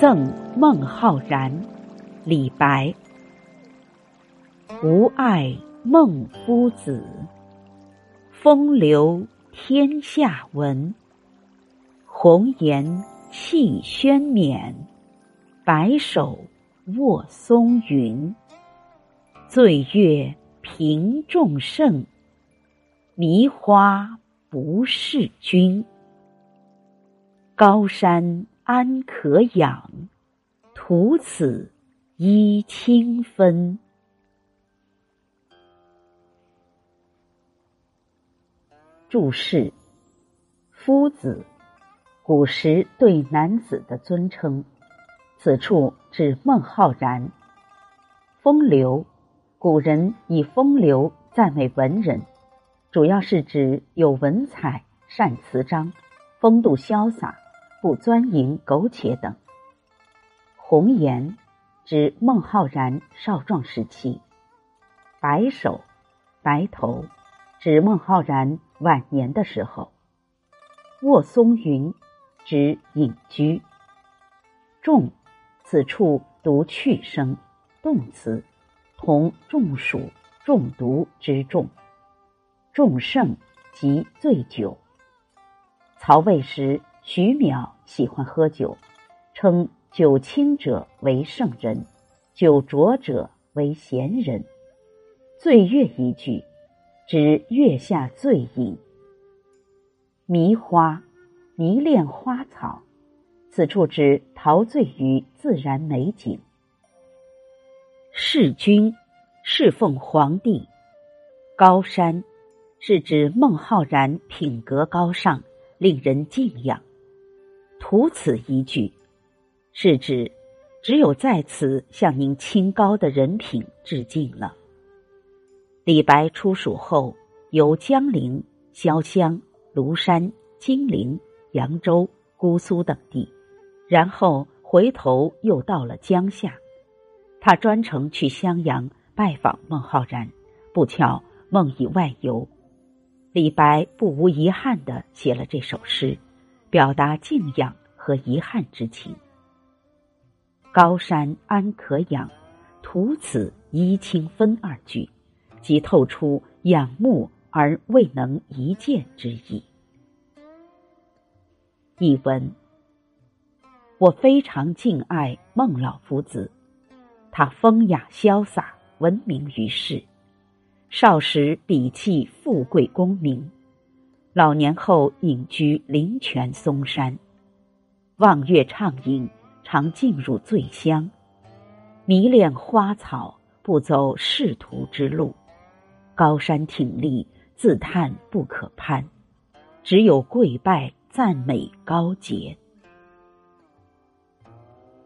赠孟浩然，李白。吾爱孟夫子，风流天下闻。红颜弃轩冕，白首卧松云。醉月频众圣，迷花不识君。高山安可仰，徒此揖清芬。注释：夫子，古时对男子的尊称，此处指孟浩然。风流，古人以风流赞美文人，主要是指有文采、善词章、风度潇洒。不钻营苟且等。红颜指孟浩然少壮时期，白首、白头指孟浩然晚年的时候。卧松云指隐居。众，此处读去声，动词，同中暑、中毒之众。众盛即醉酒。曹魏时。徐邈喜欢喝酒，称酒清者为圣人，酒浊者为贤人。醉月一句，指月下醉饮。迷花，迷恋花草，此处指陶醉于自然美景。弑君，侍奉皇帝。高山，是指孟浩然品格高尚，令人敬仰。图此一句，是指只有在此向您清高的人品致敬了。李白出蜀后，游江陵、潇湘、庐山、金陵、扬州、姑苏等地，然后回头又到了江夏。他专程去襄阳拜访孟浩然，不巧梦已外游。李白不无遗憾地写了这首诗。表达敬仰和遗憾之情。高山安可仰，徒此揖清芬二句，即透出仰慕而未能一见之意。译文：我非常敬爱孟老夫子，他风雅潇洒，闻名于世，少时鄙弃富贵功名。老年后隐居灵泉嵩山，望月畅饮，常进入醉乡，迷恋花草，不走仕途之路，高山挺立，自叹不可攀，只有跪拜赞美高洁。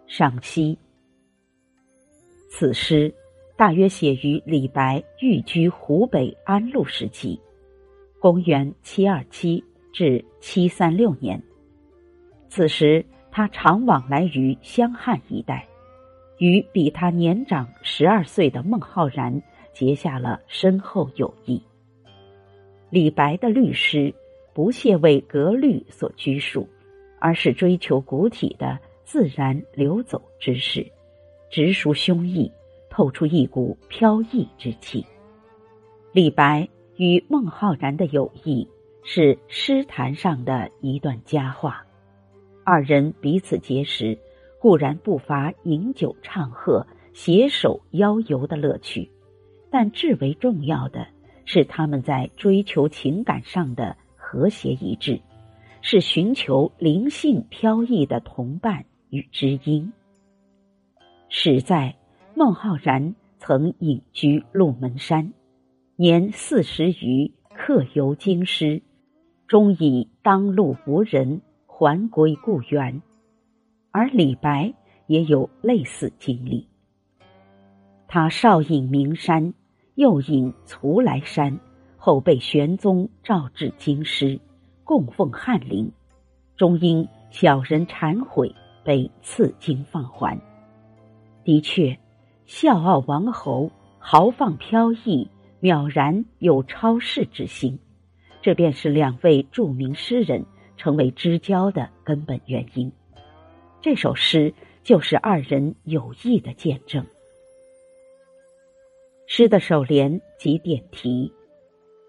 赏析：此诗大约写于李白寓居湖北安陆时期。公元七二七至七三六年，此时他常往来于湘汉一带，与比他年长十二岁的孟浩然结下了深厚友谊。李白的律诗不屑为格律所拘束，而是追求古体的自然流走之势，直抒胸臆，透出一股飘逸之气。李白。与孟浩然的友谊是诗坛上的一段佳话，二人彼此结识，固然不乏饮酒唱和、携手邀游的乐趣，但至为重要的是他们在追求情感上的和谐一致，是寻求灵性飘逸的同伴与知音。史在孟浩然曾隐居鹿门山。年四十余，客游京师，终以当路无人，还归故园。而李白也有类似经历。他少隐名山，又隐徂来山，后被玄宗召至京师，供奉翰林，终因小人忏悔，被赐京放还。的确，笑傲王侯，豪放飘逸。渺然有超世之心，这便是两位著名诗人成为知交的根本原因。这首诗就是二人友谊的见证。诗的首联即点题：“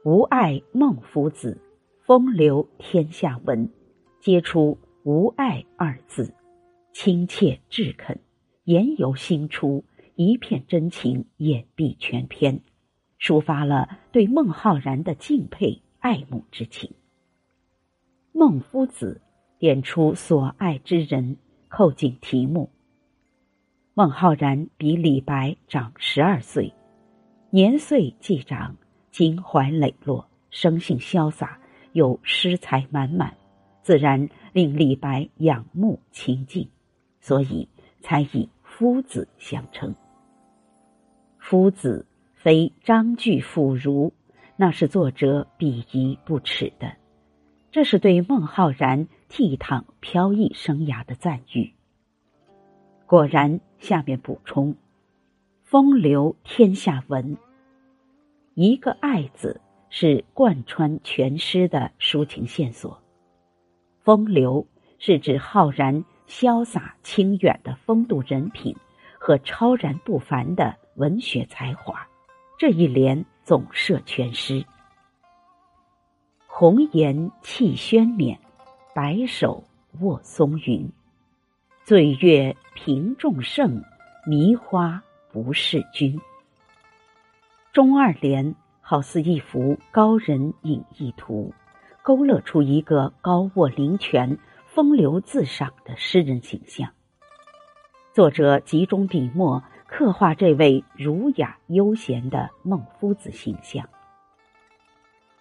吾爱孟夫子，风流天下闻。”皆出“吾爱”二字，亲切至恳，言由心出，一片真情掩蔽全篇，抒发了对孟浩然的敬佩爱慕之情。孟夫子点出所爱之人，扣紧题目。孟浩然比李白长十二岁，年岁既长，襟怀磊落，生性潇洒，又诗才满满，自然令李白仰慕亲近，所以才以夫子相称。夫子非章句妇孺，那是作者鄙夷不耻的。这是对孟浩然倜傥飘逸生涯的赞誉。果然，下面补充：“风流天下闻。”一个“爱”字是贯穿全诗的抒情线索。风流是指浩然潇洒清远的风度人品和超然不凡的文学才华。这一联总摄全诗。红颜泣轩冕，白首卧松云。醉月频众盛，迷花不是君。中二联好似一幅高人隐逸图，勾勒出一个高卧灵泉、风流自赏的诗人形象。作者集中笔墨刻画这位儒雅悠闲的孟夫子形象。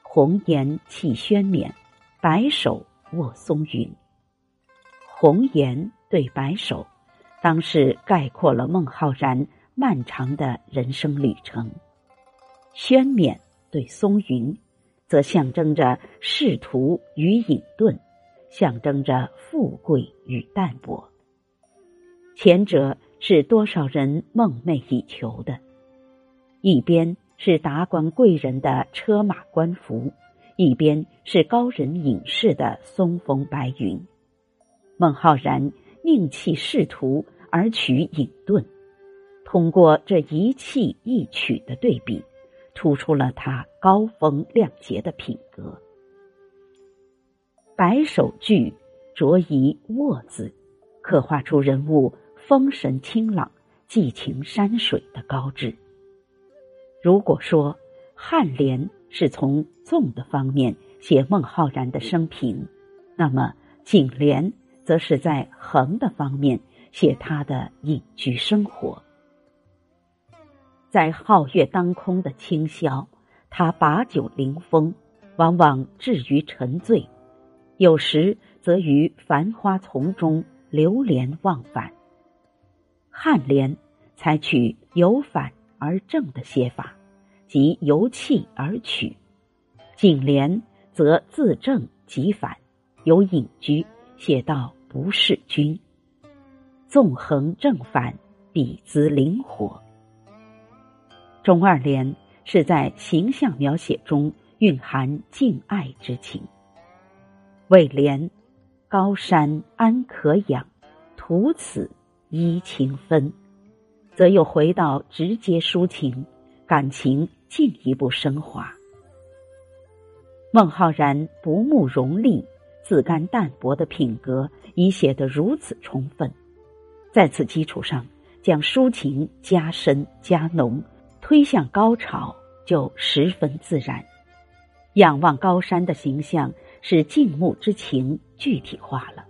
红颜弃轩冕，白首卧松云。红颜对白首，当是概括了孟浩然漫长的人生旅程；轩冕对松云，则象征着仕途与隐遁，象征着富贵与淡泊。前者是多少人梦寐以求的，一边。是达官贵人的车马官服，一边是高人隐士的松风白云。孟浩然宁弃仕途而取隐遁，通过这一弃一取的对比，突出了他高风亮节的品格。白首句着以“卧”字，刻画出人物风神清朗、寄情山水的高致。如果说颔联是从纵的方面写孟浩然的生平，那么颈联则是在横的方面写他的隐居生活。在皓月当空的清宵，他把酒临风，往往至于沉醉；有时则于繁花丛中流连忘返。颔联采取由反。而正的写法，即由气而取；颈联则自正即反，有隐居，写到不是君。纵横正反，笔姿灵活。中二联是在形象描写中蕴含敬爱之情。尾联高山安可仰，图此依情分。则又回到直接抒情，感情进一步升华。孟浩然不慕荣利、自甘淡泊的品格已写得如此充分，在此基础上，将抒情加深加浓，推向高潮就十分自然。仰望高山的形象使敬慕之情具体化了，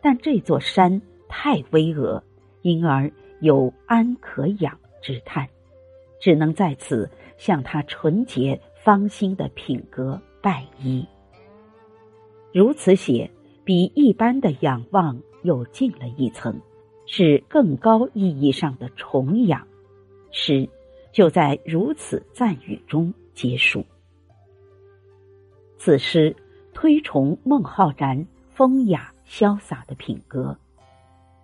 但这座山太巍峨，因而。有安可仰之叹，只能在此向他纯洁芳心的品格拜揖。如此写，比一般的仰望又进了一层，是更高意义上的崇仰。诗就在如此赞誉中结束。此诗推崇孟浩然风雅潇洒的品格，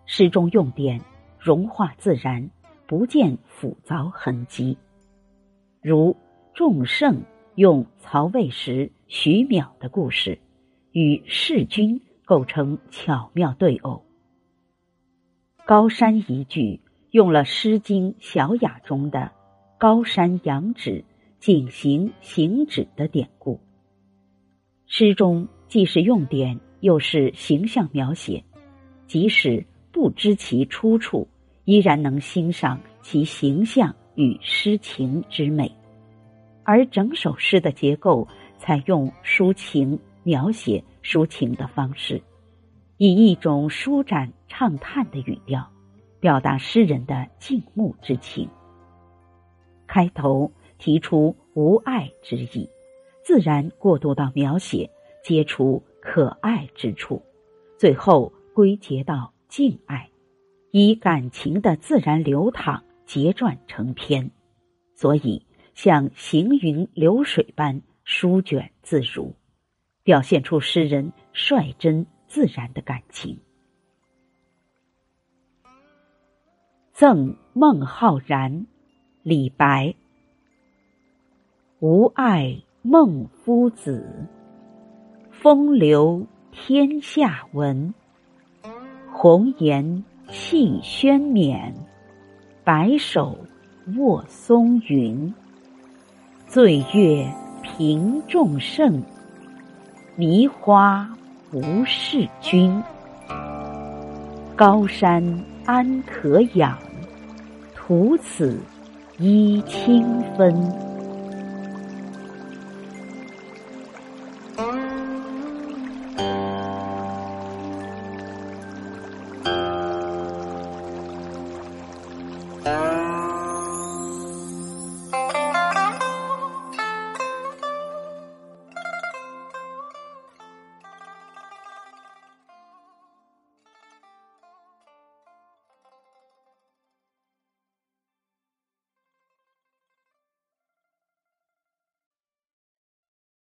诗中用典。融化自然，不见复凿痕迹。如仲圣用曹魏时徐邈的故事，与世君构成巧妙对偶。高山一句用了《诗经·小雅》中的“高山仰止，景行行止”的典故。诗中既是用典，又是形象描写，即使不知其出处，依然能欣赏其形象与诗情之美。而整首诗的结构采用抒情描写抒情的方式，以一种舒展畅叹的语调。表达诗人的敬慕之情。开头提出无爱之意，自然过渡到描写皆除可爱之处，最后归结到敬爱，以感情的自然流淌结撰成篇，所以像行云流水般舒卷自如，表现出诗人率真自然的感情。赠孟浩然，李白。吾爱孟夫子，风流天下闻。红颜弃轩冕，白首卧松云。醉月频众盛，迷花不是君。高山。安可仰？徒此揖清芬。Uh...